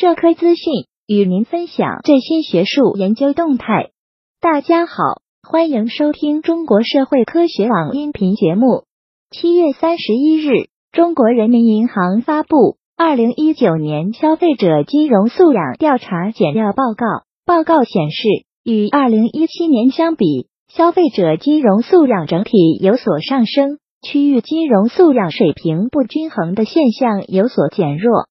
社科资讯，与您分享最新学术研究动态。大家好，欢迎收听中国社会科学网音频节目。七月三十一日，中国人民银行发布《二零一九年消费者金融素养调查简要报告》。报告显示，与二零一七年相比，消费者金融素养整体有所上升，区域金融素养水平不均衡的现象有所减弱。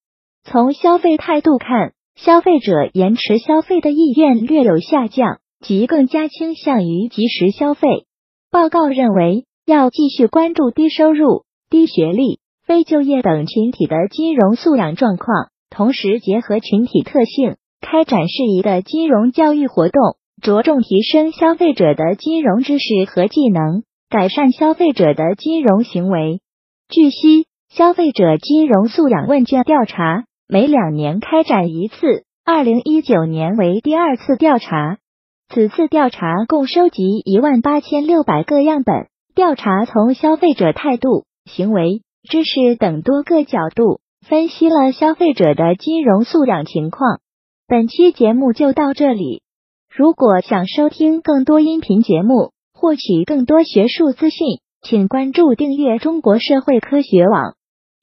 从消费态度看，消费者延迟消费的意愿略有下降，即更加倾向于及时消费。报告认为，要继续关注低收入、低学历、非就业等群体的金融素养状况，同时结合群体特性，开展适宜的金融教育活动，着重提升消费者的金融知识和技能，改善消费者的金融行为。据悉，消费者金融素养问卷调查。每两年开展一次，二零一九年为第二次调查。此次调查共收集一万八千六百个样本，调查从消费者态度、行为、知识等多个角度分析了消费者的金融素养情况。本期节目就到这里。如果想收听更多音频节目，获取更多学术资讯，请关注订阅中国社会科学网。